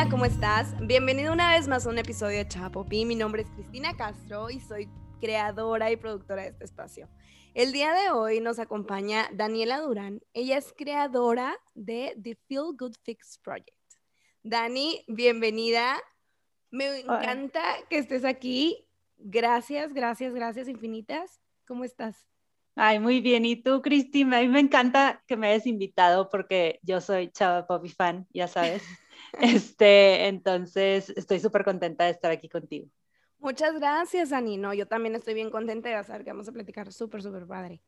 Hola, ¿cómo estás? Bienvenido una vez más a un episodio de Chapopi. Mi nombre es Cristina Castro y soy creadora y productora de este espacio. El día de hoy nos acompaña Daniela Durán. Ella es creadora de The Feel Good Fix Project. Dani, bienvenida. Me encanta que estés aquí. Gracias, gracias, gracias infinitas. ¿Cómo estás? Ay, muy bien. ¿Y tú, Cristina? A mí me encanta que me hayas invitado porque yo soy Chava Poppy fan, ya sabes. este, entonces, estoy súper contenta de estar aquí contigo. Muchas gracias, Ani. No, yo también estoy bien contenta de saber que vamos a platicar súper, súper padre.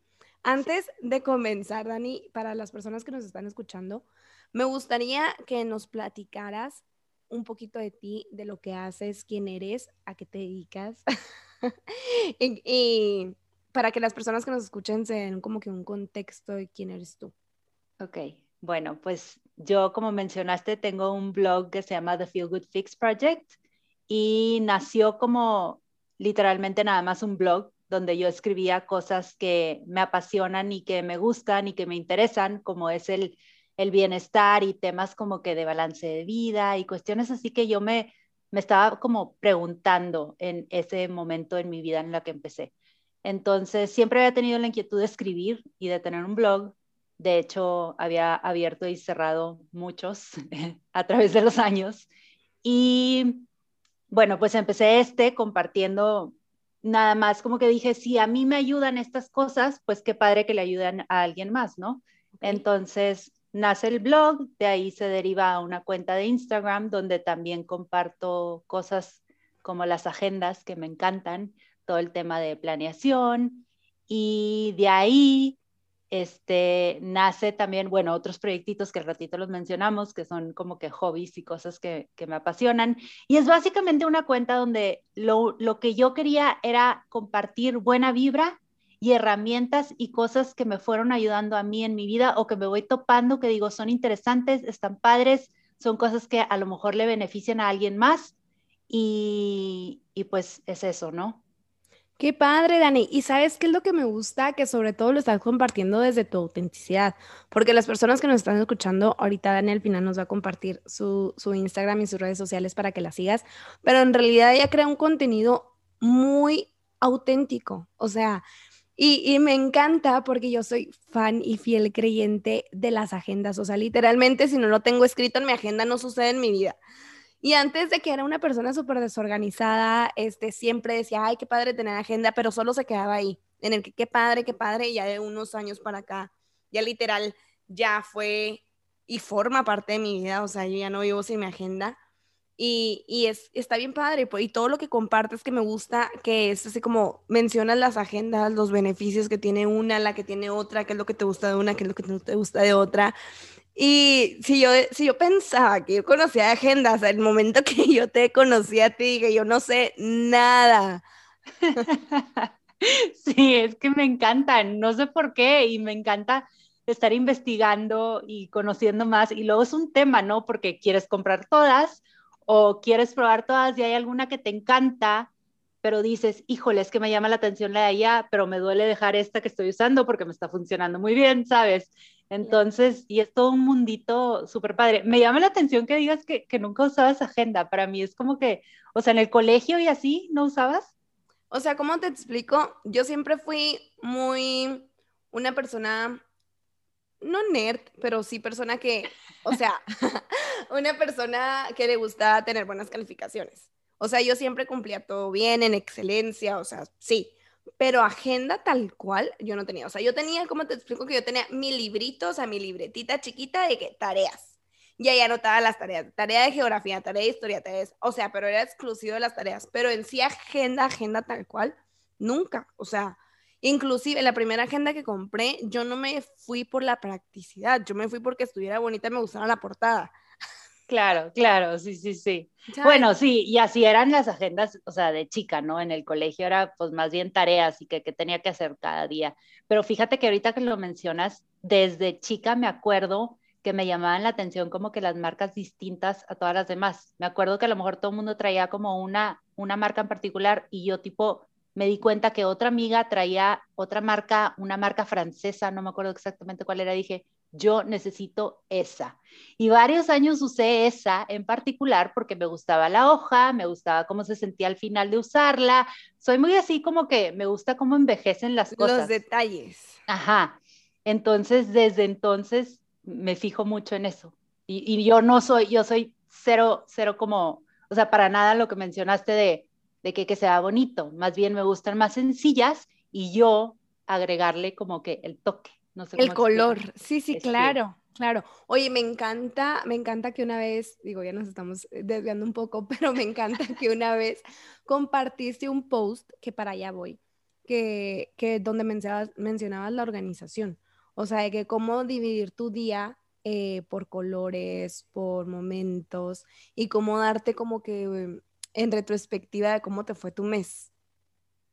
Antes de comenzar, Dani, para las personas que nos están escuchando, me gustaría que nos platicaras un poquito de ti, de lo que haces, quién eres, a qué te dedicas. y, para que las personas que nos escuchen se den como que un contexto de quién eres tú. Ok, bueno, pues yo como mencionaste tengo un blog que se llama The Feel Good Fix Project y nació como literalmente nada más un blog donde yo escribía cosas que me apasionan y que me gustan y que me interesan, como es el, el bienestar y temas como que de balance de vida y cuestiones así que yo me, me estaba como preguntando en ese momento en mi vida en la que empecé. Entonces, siempre había tenido la inquietud de escribir y de tener un blog. De hecho, había abierto y cerrado muchos a través de los años. Y bueno, pues empecé este compartiendo nada más como que dije, si a mí me ayudan estas cosas, pues qué padre que le ayuden a alguien más, ¿no? Entonces nace el blog, de ahí se deriva a una cuenta de Instagram donde también comparto cosas como las agendas que me encantan, todo el tema de planeación y de ahí este, nace también, bueno, otros proyectitos que al ratito los mencionamos, que son como que hobbies y cosas que, que me apasionan. Y es básicamente una cuenta donde lo, lo, que yo quería era compartir buena vibra y herramientas y cosas que me fueron ayudando a mí en mi vida o que me voy topando, que digo, son interesantes, están padres, son cosas que a lo mejor le benefician a alguien más. Y, y pues es eso, ¿no? Qué padre, Dani. Y sabes qué es lo que me gusta, que sobre todo lo estás compartiendo desde tu autenticidad, porque las personas que nos están escuchando, ahorita Dani al final nos va a compartir su, Instagram y sus redes sociales para que la sigas, pero en realidad ella crea un contenido muy auténtico, o sea, y, y, me encanta porque yo soy fan y fiel creyente de las agendas, o sea, literalmente si no lo tengo escrito en mi agenda no sucede en mi vida. Y antes de que era una persona súper desorganizada, este, siempre decía, ay, qué padre tener agenda, pero solo se quedaba ahí, en el que qué padre, qué padre, y ya de unos años para acá, ya literal, ya fue y forma parte de mi vida, o sea, yo ya no vivo sin mi agenda. Y, y es, está bien padre, y todo lo que compartes que me gusta, que es así como mencionas las agendas, los beneficios que tiene una, la que tiene otra, qué es lo que te gusta de una, qué es lo que no te gusta de otra. Y si yo, si yo pensaba que yo conocía agendas, el momento que yo te conocí a ti, que yo no sé nada. Sí, es que me encantan, no sé por qué, y me encanta estar investigando y conociendo más. Y luego es un tema, ¿no? Porque quieres comprar todas o quieres probar todas y hay alguna que te encanta, pero dices, híjole, es que me llama la atención la de allá, pero me duele dejar esta que estoy usando porque me está funcionando muy bien, ¿sabes? Entonces, y es todo un mundito súper padre. Me llama la atención que digas que, que, nunca usabas agenda. Para mí es como que, o sea, en el colegio y así, ¿no usabas? O sea, ¿cómo te explico? Yo siempre fui muy una persona, no nerd, pero sí persona que, o sea, una persona que le gustaba tener buenas calificaciones. O sea, yo siempre cumplía todo bien, en excelencia, o sea, sí pero agenda tal cual yo no tenía. O sea, yo tenía, ¿cómo te explico? Que yo tenía mi librito, o sea, mi libretita chiquita de que tareas. Y ahí anotaba las tareas, tarea de geografía, tarea de historia, tareas, o sea, pero era exclusivo de las tareas. Pero en sí, agenda, agenda tal cual, nunca. O sea, inclusive la primera agenda que compré, yo no me fui por la practicidad, yo me fui porque estuviera bonita y me gustara la portada. Claro, claro, sí, sí, sí. Bueno, sí, y así eran las agendas, o sea, de chica, ¿no? En el colegio era pues más bien tareas y que, tenía que hacer cada día. Pero fíjate que ahorita que lo mencionas, desde chica me acuerdo que me llamaban la atención como que las marcas distintas a todas las demás. Me acuerdo que a lo mejor todo el mundo traía como una, una marca en particular y yo tipo me di cuenta que otra amiga traía otra marca, una marca francesa, no me acuerdo exactamente cuál era, dije, yo necesito esa. Y varios años usé esa en particular porque me gustaba la hoja, me gustaba cómo se sentía al final de usarla. Soy muy así como que me gusta cómo envejecen las cosas. Los detalles. Ajá. Entonces, desde entonces me fijo mucho en eso. Y, yo no soy, yo soy cero, cero como, o sea, para nada lo que mencionaste de, de que, que sea bonito. Más bien me gustan más sencillas y yo agregarle como que el toque. No sé el color, sí, sí, claro. Claro. Oye, me encanta, me encanta que una vez, digo, ya nos estamos eh, desviando un poco, pero me encanta que una vez compartiste un post, que para allá voy, que, que donde mencionabas, mencionabas la organización. O sea, de que cómo dividir tu día eh, por colores, por momentos y cómo darte como que en retrospectiva de cómo te fue tu mes.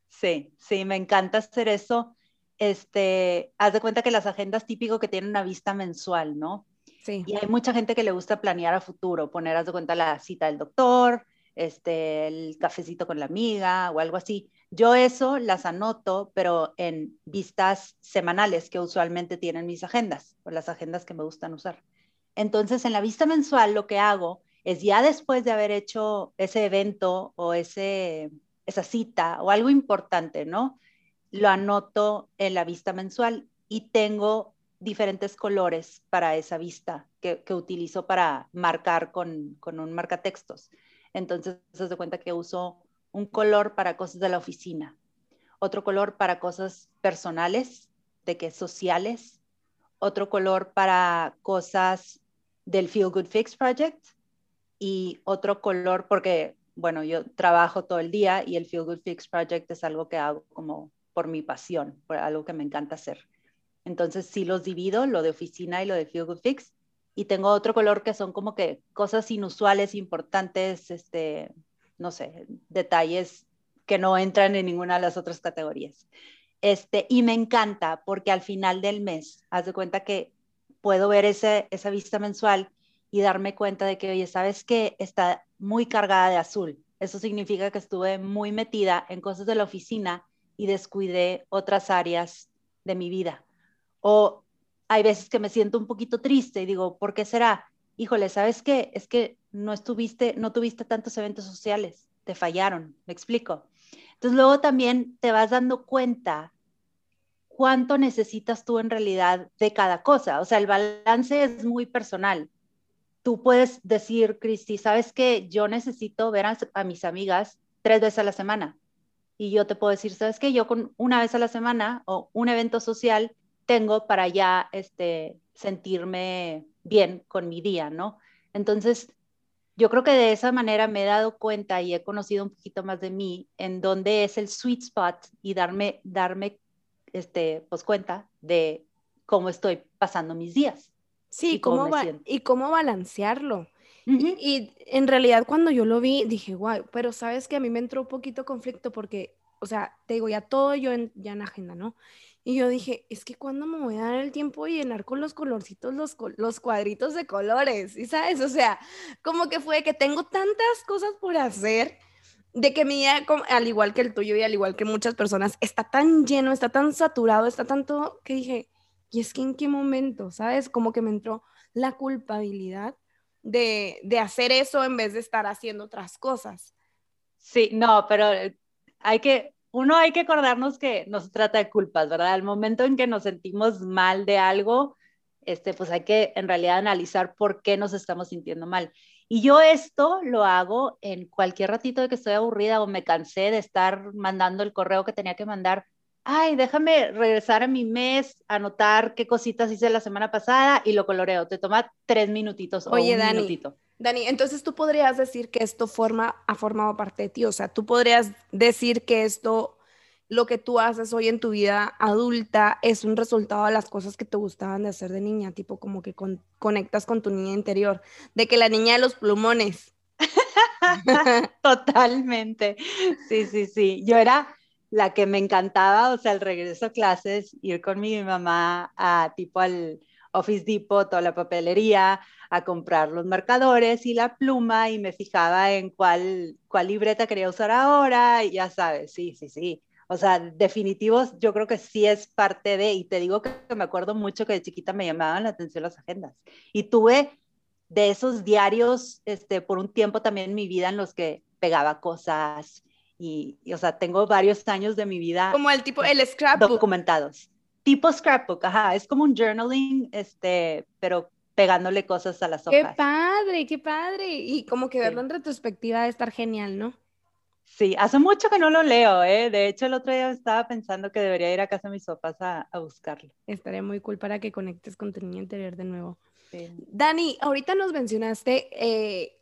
Sí, sí, me encanta hacer eso este, haz de cuenta que las agendas típico que tienen una vista mensual, ¿no? Sí. Y hay mucha gente que le gusta planear a futuro, poner, haz de cuenta, la cita del doctor, este, el cafecito con la amiga o algo así. Yo eso las anoto, pero en vistas semanales que usualmente tienen mis agendas, o las agendas que me gustan usar. Entonces, en la vista mensual lo que hago es ya después de haber hecho ese evento o ese, esa cita o algo importante, ¿no? Lo anoto en la vista mensual y tengo diferentes colores para esa vista que, utilizo para marcar con, con un marcatextos. Entonces, se de cuenta que uso un color para cosas de la oficina, otro color para cosas personales, de que sociales, otro color para cosas del Feel Good Fix Project y otro color porque, bueno, yo trabajo todo el día y el Feel Good Fix Project es algo que hago como por mi pasión, por algo que me encanta hacer. Entonces sí los divido, lo de oficina y lo de Good Fix. Y tengo otro color que son como que cosas inusuales, importantes, este, no sé, detalles que no entran en ninguna de las otras categorías. Este, y me encanta porque al final del mes, haz de cuenta que puedo ver ese, esa vista mensual y darme cuenta de que, oye, ¿sabes que Está muy cargada de azul. Eso significa que estuve muy metida en cosas de la oficina y descuidé otras áreas de mi vida. O hay veces que me siento un poquito triste y digo, ¿por qué será? Híjole, ¿sabes qué? Es que no estuviste, no tuviste tantos eventos sociales, te fallaron, me explico. Entonces luego también te vas dando cuenta cuánto necesitas tú en realidad de cada cosa. O sea, el balance es muy personal. Tú puedes decir, Cristi, ¿sabes qué? Yo necesito ver a, a mis amigas tres veces a la semana y yo te puedo decir, ¿sabes qué? Yo con una vez a la semana o un evento social tengo para ya este, sentirme bien con mi día, ¿no? Entonces, yo creo que de esa manera me he dado cuenta y he conocido un poquito más de mí en dónde es el sweet spot y darme, darme este, pues cuenta de cómo estoy pasando mis días. Sí, y cómo, y cómo balancearlo. Y en realidad cuando yo lo vi, dije, guay, pero sabes que a mí me entró un poquito conflicto porque, o sea, te digo, ya todo yo ya en agenda, ¿no? Y yo dije, es que cuando me voy a dar el tiempo de llenar con los colorcitos, los, los cuadritos de colores, ¿y sabes? O sea, como que fue que tengo tantas cosas por hacer, de que mi día, al igual que el tuyo y al igual que muchas personas, está tan lleno, está tan saturado, está tanto que dije, ¿y es que en qué momento, sabes? Como que me entró la culpabilidad de, de hacer eso en vez de estar haciendo otras cosas. Sí, no, pero hay que, uno hay que acordarnos que no se trata de culpas, ¿verdad? Al momento en que nos sentimos mal de algo, este, pues hay que en realidad analizar por qué nos estamos sintiendo mal. Y yo esto lo hago en cualquier ratito de que estoy aburrida o me cansé de estar mandando el correo que tenía que mandar ay, déjame regresar a mi mes, anotar qué cositas hice la semana pasada y lo coloreo. Te toma tres minutitos Oye, o un Dani, Dani, entonces tú podrías decir que esto forma, ha formado parte de ti, o sea, tú podrías decir que esto, lo que tú haces hoy en tu vida adulta, es un resultado de las cosas que te gustaban de hacer de niña, tipo como que conectas con tu niña interior, de que la niña de los plumones. Totalmente. Sí, sí, sí. Yo era la que me encantaba, o sea, el regreso a clases, ir con mi mamá a tipo al Office Depot o la papelería a comprar los marcadores y la pluma y me fijaba en cuál, cuál libreta quería usar ahora y ya sabes, sí, sí, sí. O sea, definitivos, yo creo que sí es parte de, y te digo que, me acuerdo mucho que de chiquita me llamaban la atención las agendas. Y tuve de esos diarios, este, por un tiempo también en mi vida en los que pegaba cosas y, o sea, tengo varios años de mi vida. Como el tipo, el scrapbook. Documentados. Tipo scrapbook, ajá, es como un journaling, este, pero pegándole cosas a las hojas. Qué padre, qué padre. Y como que verlo en retrospectiva debe estar genial, ¿no? Sí, hace mucho que no lo leo, ¿eh? De hecho, el otro día estaba pensando que debería ir a casa de mis papás a, a buscarlo. Estaría muy cool para que conectes con tu niño interior de nuevo. Dani, ahorita nos mencionaste eh,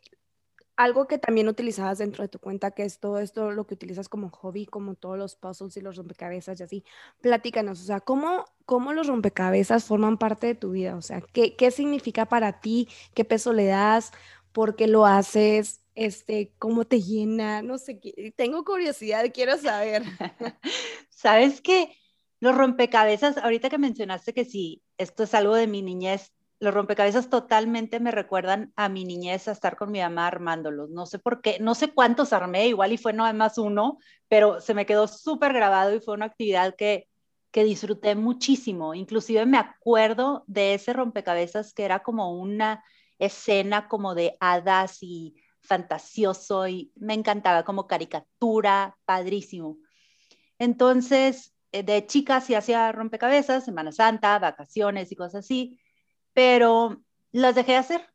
algo que también utilizabas dentro de tu cuenta, que es todo esto lo que utilizas como hobby, como todos los puzzles y los rompecabezas y así. Platícanos, o sea, ¿cómo, cómo los rompecabezas forman parte de tu vida? O sea, ¿qué, qué significa para ti? ¿Qué peso le das? ¿Por qué lo haces? Este, ¿Cómo te llena? No sé, tengo curiosidad, quiero saber. ¿Sabes qué? Los rompecabezas, ahorita que mencionaste que sí, esto es algo de mi niñez, los rompecabezas totalmente me recuerdan a mi niñez, a estar con mi mamá armándolos. No sé por qué, no sé cuántos armé, igual y fue no más uno, pero se me quedó súper grabado y fue una actividad que, que disfruté muchísimo. Inclusive me acuerdo de ese rompecabezas que era como una escena como de hadas y fantasioso y me encantaba como caricatura, padrísimo. Entonces, eh, de chica sí hacía rompecabezas, Semana Santa, vacaciones y cosas así pero las dejé de hacer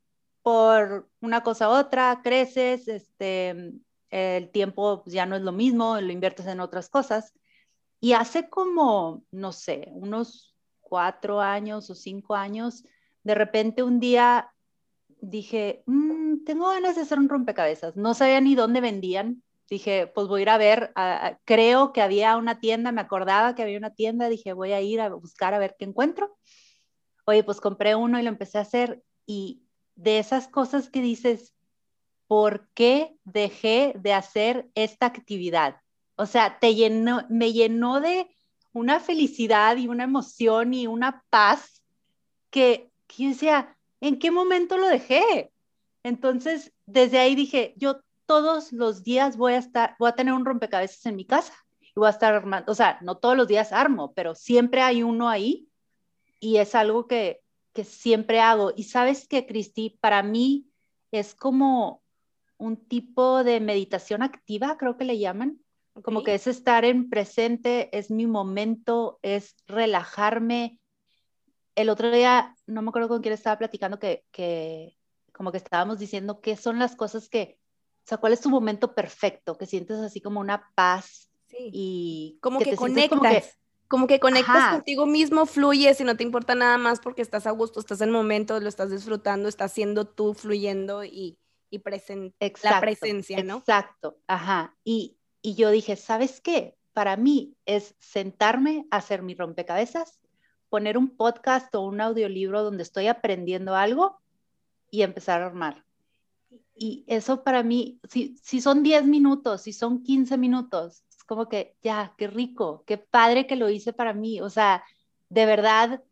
por una cosa u otra, creces, este, el tiempo ya no es lo mismo, lo inviertes en otras cosas. Y hace como, no sé, unos cuatro años o cinco años, de repente un día dije, mm, tengo ganas de hacer un rompecabezas. No sabía ni dónde vendían. Dije, pues voy a ir a ver, creo que había una tienda, me acordaba que había una tienda, dije, voy a ir a buscar a ver qué encuentro oye, pues compré uno y lo empecé a hacer y de esas cosas que dices, ¿por qué dejé de hacer esta actividad? O sea, te llenó, me llenó de una felicidad y una emoción y una paz que, que decía, ¿en qué momento lo dejé? Entonces, desde ahí dije, yo todos los días voy a estar, voy a tener un rompecabezas en mi casa y voy a estar armando, o sea, no todos los días armo, pero siempre hay uno ahí y es algo que, que siempre hago. Y sabes que, Cristi, para mí es como un tipo de meditación activa, creo que le llaman. Como que es estar en presente, es mi momento, es relajarme. El otro día, no me acuerdo con quién estaba platicando, que, que como que estábamos diciendo qué son las cosas que, o sea, cuál es tu momento perfecto, que sientes así como una paz y como que, conectas como que conectas contigo mismo, fluyes y no te importa nada más porque estás a gusto, estás en el momento, lo estás disfrutando, estás siendo tú fluyendo y, y la presencia, ¿no? Exacto, ajá. Y, y yo dije, ¿sabes qué? Para mí es sentarme a hacer mi rompecabezas, poner un podcast o un audiolibro donde estoy aprendiendo algo y empezar a armar. Y eso para mí, si, si son 10 minutos, si son 15 minutos, como que, ya, qué rico, qué padre que lo hice para mí. O sea, de verdad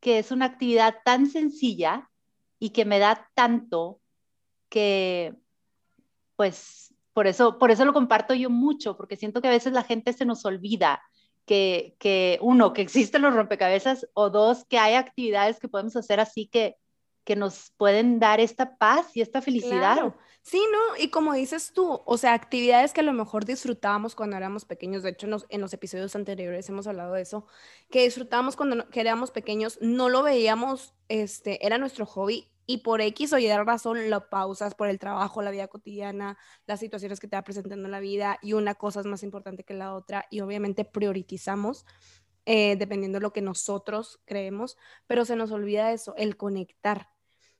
que es una actividad tan sencilla y que me da tanto que, pues, por eso, por eso lo comparto yo mucho, porque siento que a veces la gente se nos olvida que, que uno, que existen los rompecabezas, o dos, que hay actividades que podemos hacer así que, que nos pueden dar esta paz y esta felicidad. Sí, ¿no? Y como dices tú, o sea, actividades que a lo mejor disfrutábamos cuando éramos pequeños, de hecho en los, episodios anteriores hemos hablado de eso, que disfrutábamos cuando éramos pequeños, no lo veíamos, este, era nuestro hobby y por X o Y razón lo pausas por el trabajo, la vida cotidiana, las situaciones que te va presentando en la vida y una cosa es más importante que la otra y obviamente priorizamos eh, dependiendo de lo que nosotros creemos, pero se nos olvida eso, el conectar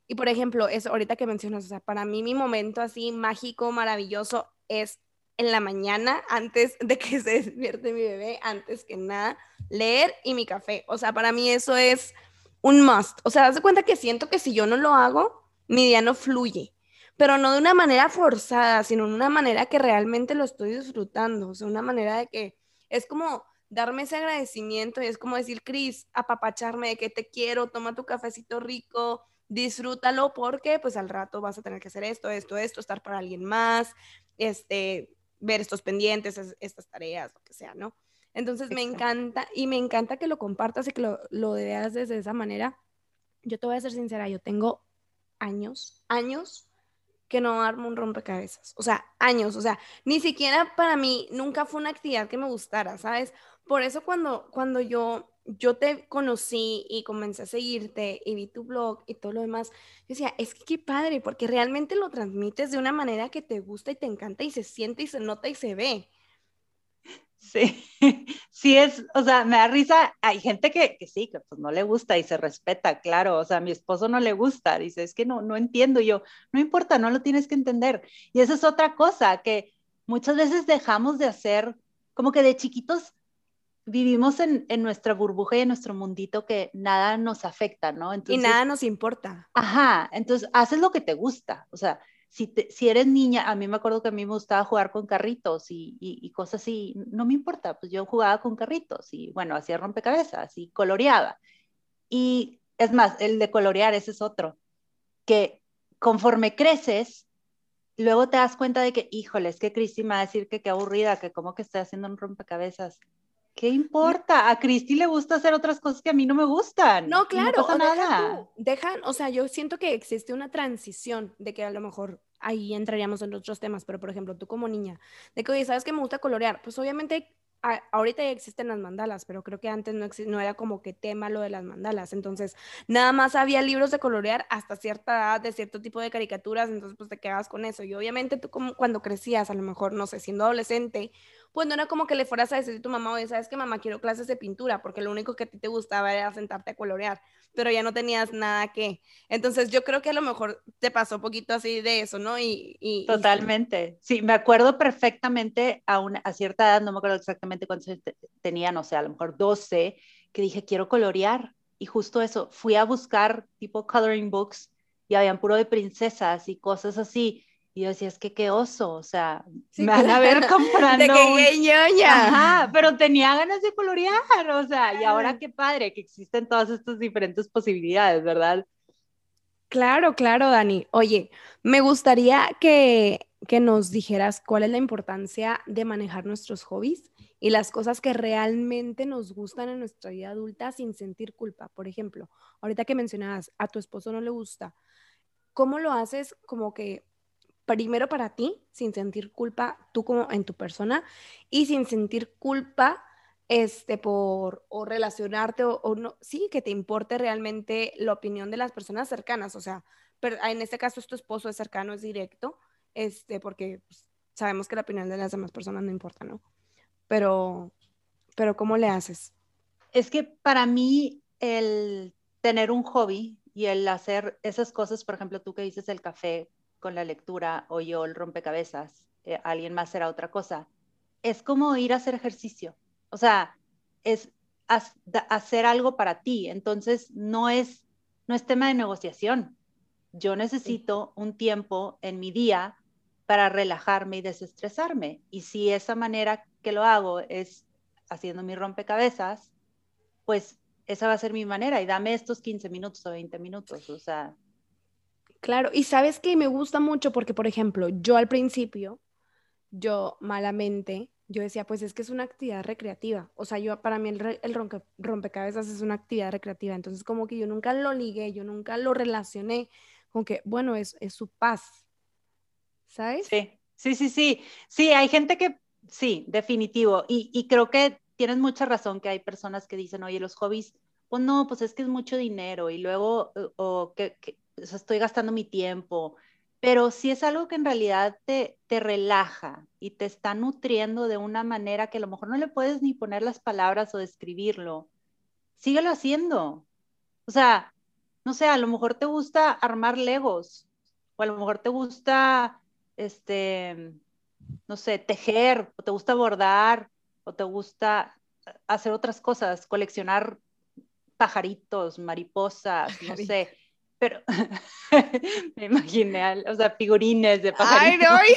y por ejemplo, eso ahorita que mencionas, o sea, para mí mi momento así mágico, maravilloso es en la mañana, antes de que se despierte mi bebé, antes que nada, leer y mi café. O sea, para mí eso es un must. O sea, das de cuenta que siento que si yo no lo hago, mi día no fluye. Pero no de una manera forzada, sino de una manera que realmente lo estoy disfrutando. O sea, una manera de que es como darme ese agradecimiento y es como decir, Cris, apapacharme de que te quiero, toma tu cafecito rico, disfrútalo porque pues al rato vas a tener que hacer esto, esto, esto, estar para alguien más, este, ver estos pendientes, estas tareas, lo que sea, ¿no? Entonces me encanta y me encanta que lo compartas y que lo, lo veas desde esa manera. Yo te voy a ser sincera, yo tengo años, años que no armo un rompecabezas. O sea, años. O sea, ni siquiera para mí nunca fue una actividad que me gustara, ¿sabes? Por eso cuando, cuando yo, yo te conocí y comencé a seguirte y vi tu blog y todo lo demás, decía, es que qué padre, porque realmente lo transmites de una manera que te gusta y te encanta y se siente y se nota y se ve. Sí, sí es, o sea, me da risa, hay gente que, que, sí, que pues no le gusta y se respeta, claro, o sea, a mi esposo no le gusta, dice, es que no, no entiendo yo, no importa, no lo tienes que entender. Y esa es otra cosa, que muchas veces dejamos de hacer, como que de chiquitos vivimos en, en nuestra burbuja y en nuestro mundito que nada nos afecta, ¿no? Entonces, y nada nos importa. Ajá, entonces haces lo que te gusta, o sea, si, si, eres niña, a mí me acuerdo que a mí me gustaba jugar con carritos y, y, cosas así, no me importa, pues yo jugaba con carritos y bueno, hacía rompecabezas y coloreaba. Y es más, el de colorear, ese es otro, que conforme creces, luego te das cuenta de que, híjole, es que Cristi me va a decir que qué aburrida, que como que estoy haciendo un rompecabezas. ¿Qué importa? A Cristi le gusta hacer otras cosas que a mí no me gustan. No, claro. No pasa nada. dejan, o sea, yo siento que existe una transición de que a lo mejor ahí entraríamos en otros temas, pero por ejemplo, tú como niña, de que, oye, ¿sabes que me gusta colorear? Pues obviamente ahorita ya existen las mandalas, pero creo que antes no, no era como que tema lo de las mandalas. Entonces, nada más había libros de colorear hasta cierta edad, de cierto tipo de caricaturas, entonces pues te quedabas con eso. Y obviamente tú como cuando crecías, a lo mejor, no sé, siendo adolescente, pues no era como que le fueras a decir a tu mamá, oye, ¿sabes que mamá quiero clases de pintura? Porque lo único que a ti te gustaba era sentarte a colorear, pero ya no tenías nada que. Entonces yo creo que a lo mejor te pasó un poquito así de eso, ¿no? Y, Totalmente. Sí, me acuerdo perfectamente a, una, a cierta edad, no me acuerdo exactamente cuántos tenía, no sé, a lo mejor 12, que dije, quiero colorear. Y justo eso, fui a buscar tipo coloring books y habían puro de princesas y cosas así. Y yo decía, es que qué oso, o sea, me van a ver comprando. De que ñoña. Ajá, pero tenía ganas de colorear, o sea, y ahora qué padre que existen todas estas diferentes posibilidades, ¿verdad? Claro, claro, Dani. Oye, me gustaría que, que nos dijeras cuál es la importancia de manejar nuestros hobbies y las cosas que realmente nos gustan en nuestra vida adulta sin sentir culpa. Por ejemplo, ahorita que mencionabas, a tu esposo no le gusta, ¿cómo lo haces como que primero para ti, sin sentir culpa tú como en tu persona y sin sentir culpa este por o relacionarte o, no, sí, que te importe realmente la opinión de las personas cercanas, o sea, pero en este caso es tu esposo, es cercano, es directo, este, porque pues, sabemos que la opinión de las demás personas no importa, ¿no? Pero, pero ¿cómo le haces? Es que para mí el tener un hobby y el hacer esas cosas, por ejemplo, tú que dices el café, con la lectura o yo el rompecabezas, eh, alguien más será otra cosa. Es como ir a hacer ejercicio. O sea, es hacer algo para ti. Entonces, no es, no es tema de negociación. Yo necesito un tiempo en mi día para relajarme y desestresarme. Y si esa manera que lo hago es haciendo mi rompecabezas, pues esa va a ser mi manera y dame estos 15 minutos o 20 minutos. O sea, Claro, y sabes que me gusta mucho porque, por ejemplo, yo al principio, yo malamente, yo decía, pues es que es una actividad recreativa. O sea, yo para mí el, el rompecabezas es una actividad recreativa. Entonces, como que yo nunca lo ligué, yo nunca lo relacioné con que, bueno, es, es su paz. ¿Sabes? Sí, sí, sí, sí. Sí, hay gente que, sí, definitivo. Y, y creo que tienes mucha razón que hay personas que dicen, oye, los hobbies, pues no, pues es que es mucho dinero. Y luego, o que estoy gastando mi tiempo, pero si es algo que en realidad te, te relaja y te está nutriendo de una manera que a lo mejor no le puedes ni poner las palabras o describirlo, síguelo haciendo. O sea, no sé, a lo mejor te gusta armar legos o a lo mejor te gusta, este, no sé, tejer o te gusta bordar o te gusta hacer otras cosas, coleccionar pajaritos, mariposas, no sé pero me imaginé, o sea, figurines de pajaritos. Ay,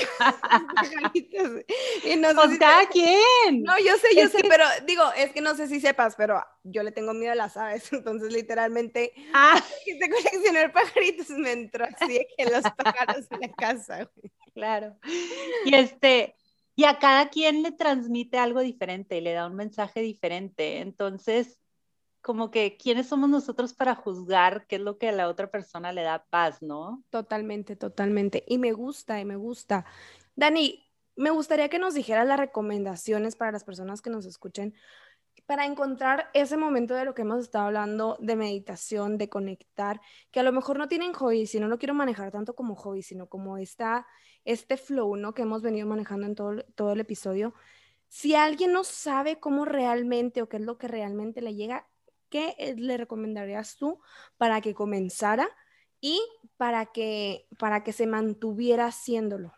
no, y no cada quién. No, yo sé, yo sé, pero digo, es que no sé si sepas, pero yo le tengo miedo a las aves, entonces literalmente ah. quise coleccionar pajaritos, me entró así que los pájaros en la casa. Claro. Y este, y a cada quien le transmite algo diferente, le da un mensaje diferente. Entonces, como que, ¿quiénes somos nosotros para juzgar qué es lo que a la otra persona le da paz, no? Totalmente, totalmente. Y me gusta, y me gusta. Dani, me gustaría que nos dijeras las recomendaciones para las personas que nos escuchen para encontrar ese momento de lo que hemos estado hablando de meditación, de conectar, que a lo mejor no tienen hobby, si no lo quiero manejar tanto como hobby, sino como esta, este flow, ¿no? Que hemos venido manejando en todo, todo el episodio. Si alguien no sabe cómo realmente o qué es lo que realmente le llega, ¿qué le recomendarías tú para que comenzara y para que, para que se mantuviera haciéndolo?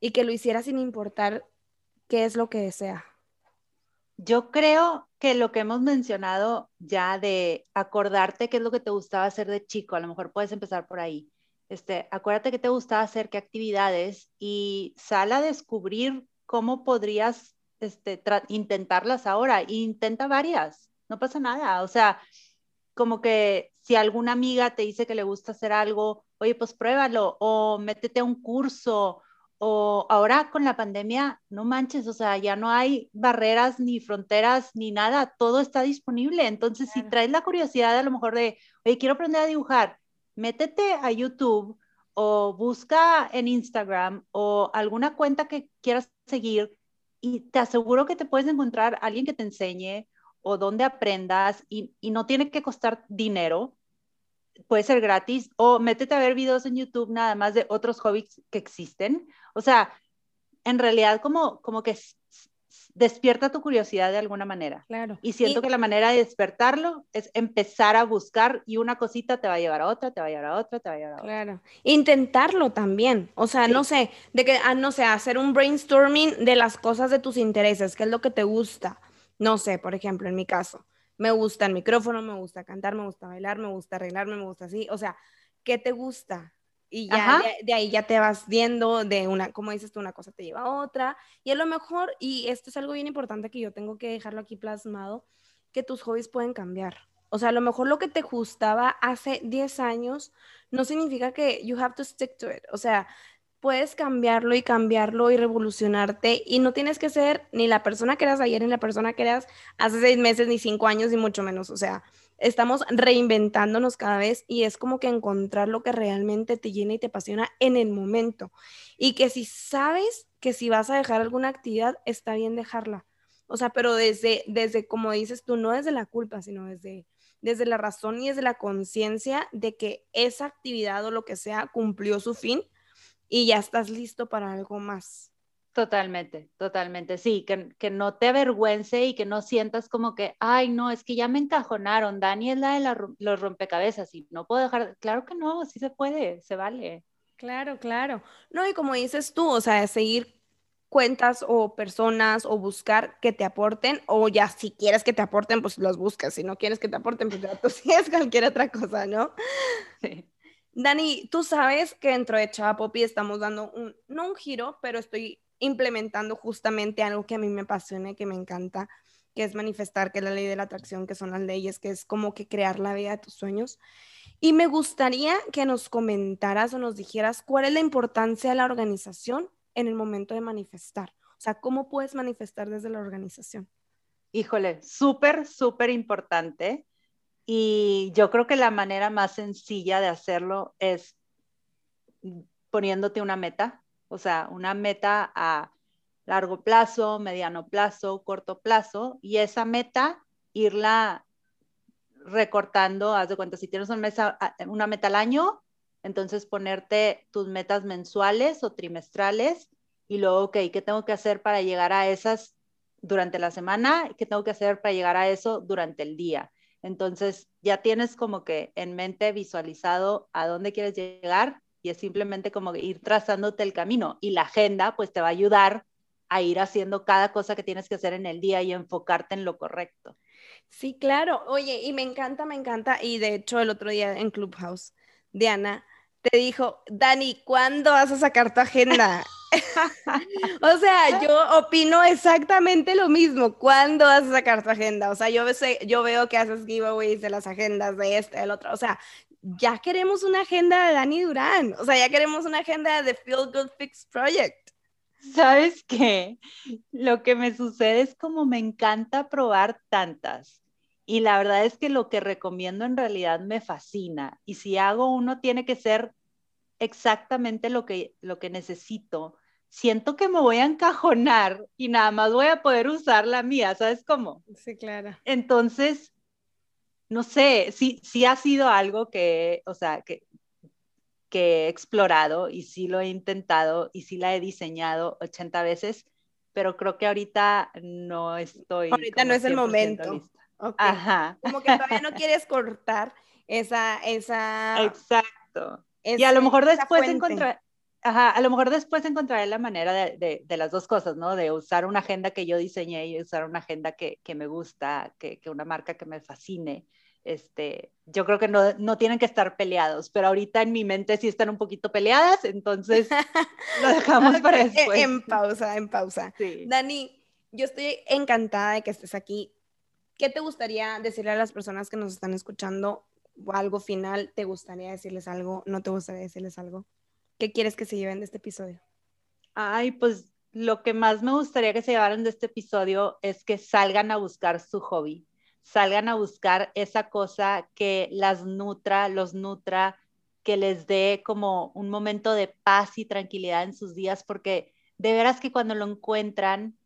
Y que lo hiciera sin importar qué es lo que desea. Yo creo que lo que hemos mencionado ya de acordarte qué es lo que te gustaba hacer de chico, a lo mejor puedes empezar por ahí. Este, acuérdate qué te gustaba hacer, qué actividades y sal a descubrir cómo podrías este, intentarlas ahora. intenta varias, no pasa nada. O sea, como que si alguna amiga te dice que le gusta hacer algo, oye, pues pruébalo o métete a un curso o ahora con la pandemia, no manches, o sea, ya no hay barreras ni fronteras ni nada, todo está disponible. Entonces, si traes la curiosidad a lo mejor de, oye, quiero aprender a dibujar, métete a YouTube o busca en Instagram o alguna cuenta que quieras seguir y te aseguro que te puedes encontrar alguien que te enseñe o donde aprendas y, y no tiene que costar dinero puede ser gratis o métete a ver videos en YouTube nada más de otros hobbies que existen. O sea, en realidad como, como que despierta tu curiosidad de alguna manera. Claro. Y siento que la manera de despertarlo es empezar a buscar y una cosita te va a llevar a otra, te va a llevar a otra, te va a llevar a otra. Claro. Intentarlo también. O sea, no sé, de que, ah, no sé, hacer un brainstorming de las cosas de tus intereses, qué es lo que te gusta. No sé, por ejemplo, en mi caso me gusta el micrófono, me gusta cantar, me gusta bailar, me gusta arreglarme, me gusta así, o sea, ¿qué te gusta? Y ya de, ahí ya te vas viendo de una, como dices tú, una cosa te lleva a otra. Y a lo mejor, y esto es algo bien importante que yo tengo que dejarlo aquí plasmado, que tus hobbies pueden cambiar. O sea, a lo mejor lo que te gustaba hace 10 años no significa que you have to stick to it. O sea, puedes cambiarlo y cambiarlo y revolucionarte y no tienes que ser ni la persona que eras ayer ni la persona que eras hace seis meses ni cinco años ni mucho menos. O sea, estamos reinventándonos cada vez y es como que encontrar lo que realmente te llena y te apasiona en el momento. Y que si sabes que si vas a dejar alguna actividad, está bien dejarla. O sea, pero desde, desde como dices tú, no desde la culpa, sino desde, desde la razón y desde la conciencia de que esa actividad o lo que sea cumplió su fin y ya estás listo para algo más. Totalmente, totalmente, sí, que, que, no te avergüence y que no sientas como que, ay, no, es que ya me encajonaron, Dani es la de los rompecabezas y no puedo dejar, claro que no, sí se puede, se vale. Claro, claro. No, y como dices tú, o sea, seguir cuentas o personas o buscar que te aporten o ya si quieres que te aporten, pues los buscas, si no quieres que te aporten, pues ya tú sigues cualquier otra cosa, ¿no? Sí. Dani, tú sabes que dentro de Chava Poppy estamos dando un, no un giro, pero estoy implementando justamente algo que a mí me apasiona y que me encanta, que es manifestar, que la ley de la atracción, que son las leyes, que es como que crear la vida de tus sueños. Y me gustaría que nos comentaras o nos dijeras cuál es la importancia de la organización en el momento de manifestar. O sea, ¿cómo puedes manifestar desde la organización? Híjole, súper, súper importante. Y yo creo que la manera más sencilla de hacerlo es poniéndote una meta, o sea, una meta a largo plazo, mediano plazo, corto plazo, y esa meta irla recortando, haz de cuenta, si tienes una, una meta al año, entonces ponerte tus metas mensuales o trimestrales y luego, ok, ¿qué tengo que hacer para llegar a esas durante la semana? ¿Qué tengo que hacer para llegar a eso durante el día? Entonces ya tienes como que en mente visualizado a dónde quieres llegar y es simplemente como ir trazándote el camino y la agenda pues te va a ayudar a ir haciendo cada cosa que tienes que hacer en el día y enfocarte en lo correcto. Sí, claro. Oye, y me encanta, me encanta. Y de hecho, el otro día en Clubhouse, Diana te dijo, Dani, ¿cuándo vas a sacar tu agenda? o sea, yo opino exactamente lo mismo. ¿Cuándo vas a sacar tu agenda? O sea, yo, yo veo que haces giveaways de las agendas de este, del otro. O sea, ya queremos una agenda de Dani Durán. O sea, ya queremos una agenda de Feel Good Fix Project. ¿Sabes qué? Lo que me sucede es como me encanta probar tantas. Y la verdad es que lo que recomiendo en realidad me fascina. Y si hago uno, tiene que ser exactamente lo que, lo que necesito. Siento que me voy a encajonar y nada más voy a poder usar la mía, ¿sabes cómo? Sí, claro. Entonces, no sé, sí, sí ha sido algo que, o sea, que que he explorado y sí lo he intentado y sí la he diseñado 80 veces, pero creo que ahorita no estoy. Ahorita no es el momento. Ajá. Como que todavía no quieres cortar esa, esa. Exacto. y a lo mejor después encontrar, ajá, a lo mejor después encontraré la manera de, de, de, las dos cosas, ¿no? De usar una agenda que yo diseñé y usar una agenda que, que me gusta, que, que, una marca que me fascine este, yo creo que no, no, tienen que estar peleados, pero ahorita en mi mente sí están un poquito peleadas, entonces lo dejamos para después. En pausa, en pausa. Dani, yo estoy encantada de que estés aquí. ¿Qué te gustaría decirle a las personas que nos están escuchando? ¿Algo final? ¿Te gustaría decirles algo? ¿No te gustaría decirles algo? ¿Qué quieres que se lleven de este episodio? Ay, pues lo que más me gustaría que se llevaran de este episodio es que salgan a buscar su hobby salgan a buscar esa cosa que las nutra, los nutra, que les dé como un momento de paz y tranquilidad en sus días, porque de veras que cuando lo encuentran,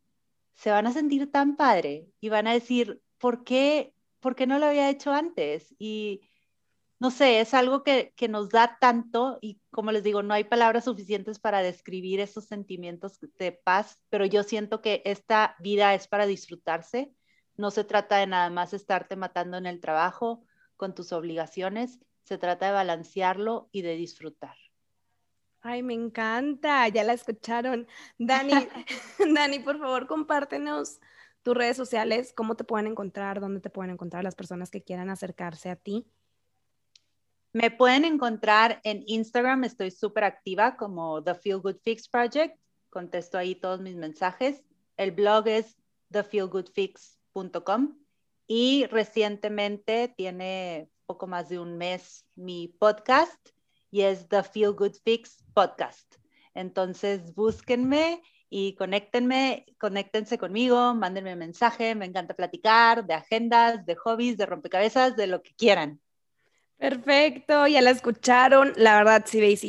se van a sentir tan padre y van a decir, ¿por qué, ¿por qué no lo había hecho antes? Y no sé, es algo que, que nos da tanto y como les digo, no hay palabras suficientes para describir esos sentimientos de paz, pero yo siento que esta vida es para disfrutarse no se trata de nada más estarte matando en el trabajo con tus obligaciones, se trata de balancearlo y de disfrutar. Ay, me encanta, ya la escucharon. Dani, Dani, por favor, compártenos tus redes sociales, cómo te pueden encontrar, dónde te pueden encontrar las personas que quieran acercarse a ti. Me pueden encontrar en Instagram, estoy súper activa como The Feel Good Fix Project, contesto ahí todos mis mensajes. El blog es The Feel Good Fix y recientemente tiene poco más de un mes mi podcast y es The Feel Good Fix Podcast. Entonces búsquenme y conéctenme, conéctense conmigo, mándenme mensaje, me encanta platicar de agendas, de hobbies, de rompecabezas, de lo que quieran. Perfecto, ya la escucharon. La verdad, si veis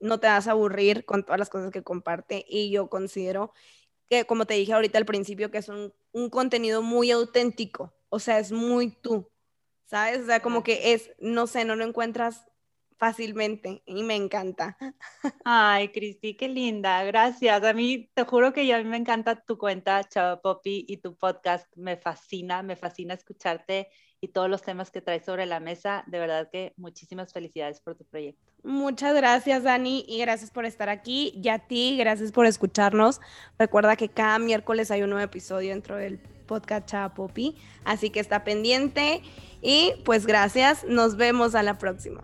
no te vas a aburrir con todas las cosas que comparte y yo considero que como te dije ahorita al principio, que es un, un, contenido muy auténtico, o sea, es muy tú, ¿sabes? O sea, como que es, no sé, no lo encuentras fácilmente y me encanta. Ay, Cristi, qué linda, gracias. A mí, te juro que a mí me encanta tu cuenta, Chava Poppy, y tu podcast, me fascina, me fascina escucharte y todos los temas que traes sobre la mesa. De verdad que muchísimas felicidades por tu proyecto. Muchas gracias, Dani, y gracias por estar aquí. Y a ti, gracias por escucharnos. Recuerda que cada miércoles hay un nuevo episodio dentro del podcast Chava Poppy, así que está pendiente. Y pues gracias, nos vemos a la próxima.